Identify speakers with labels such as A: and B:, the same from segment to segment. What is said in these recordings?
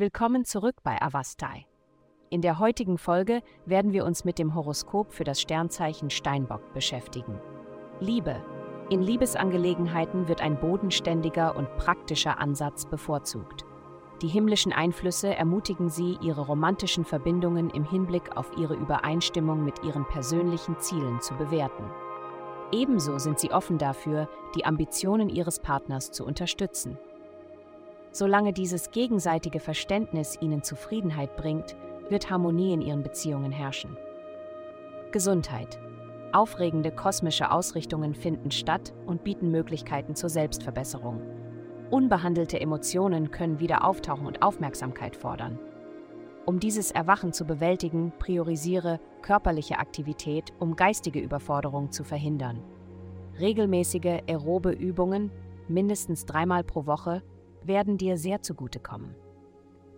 A: Willkommen zurück bei Avastai. In der heutigen Folge werden wir uns mit dem Horoskop für das Sternzeichen Steinbock beschäftigen. Liebe. In Liebesangelegenheiten wird ein bodenständiger und praktischer Ansatz bevorzugt. Die himmlischen Einflüsse ermutigen Sie, Ihre romantischen Verbindungen im Hinblick auf Ihre Übereinstimmung mit Ihren persönlichen Zielen zu bewerten. Ebenso sind Sie offen dafür, die Ambitionen Ihres Partners zu unterstützen. Solange dieses gegenseitige Verständnis Ihnen Zufriedenheit bringt, wird Harmonie in Ihren Beziehungen herrschen. Gesundheit. Aufregende kosmische Ausrichtungen finden statt und bieten Möglichkeiten zur Selbstverbesserung. Unbehandelte Emotionen können wieder auftauchen und Aufmerksamkeit fordern. Um dieses Erwachen zu bewältigen, priorisiere körperliche Aktivität, um geistige Überforderung zu verhindern. Regelmäßige aerobe Übungen, mindestens dreimal pro Woche, werden dir sehr zugutekommen.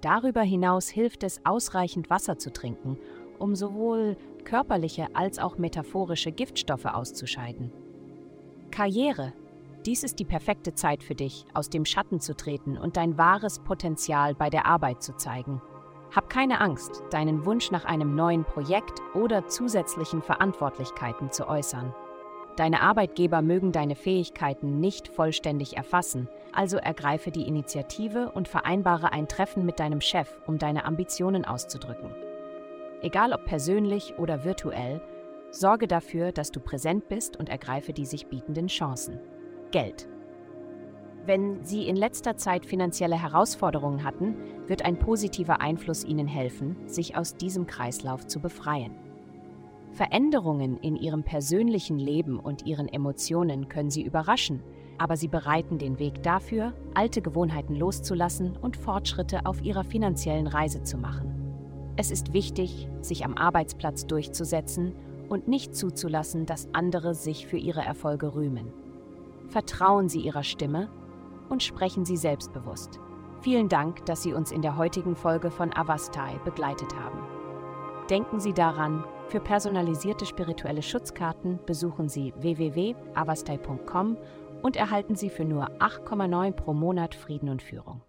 A: Darüber hinaus hilft es, ausreichend Wasser zu trinken, um sowohl körperliche als auch metaphorische Giftstoffe auszuscheiden. Karriere dies ist die perfekte Zeit für dich, aus dem Schatten zu treten und dein wahres Potenzial bei der Arbeit zu zeigen. Hab keine Angst, deinen Wunsch nach einem neuen Projekt oder zusätzlichen Verantwortlichkeiten zu äußern. Deine Arbeitgeber mögen deine Fähigkeiten nicht vollständig erfassen, also ergreife die Initiative und vereinbare ein Treffen mit deinem Chef, um deine Ambitionen auszudrücken. Egal ob persönlich oder virtuell, sorge dafür, dass du präsent bist und ergreife die sich bietenden Chancen. Geld. Wenn Sie in letzter Zeit finanzielle Herausforderungen hatten, wird ein positiver Einfluss Ihnen helfen, sich aus diesem Kreislauf zu befreien. Veränderungen in Ihrem persönlichen Leben und Ihren Emotionen können Sie überraschen, aber sie bereiten den Weg dafür, alte Gewohnheiten loszulassen und Fortschritte auf Ihrer finanziellen Reise zu machen. Es ist wichtig, sich am Arbeitsplatz durchzusetzen und nicht zuzulassen, dass andere sich für ihre Erfolge rühmen. Vertrauen Sie Ihrer Stimme und sprechen Sie selbstbewusst. Vielen Dank, dass Sie uns in der heutigen Folge von Avastai begleitet haben. Denken Sie daran, für personalisierte spirituelle Schutzkarten besuchen Sie www.avastai.com und erhalten Sie für nur 8,9 pro Monat Frieden und Führung.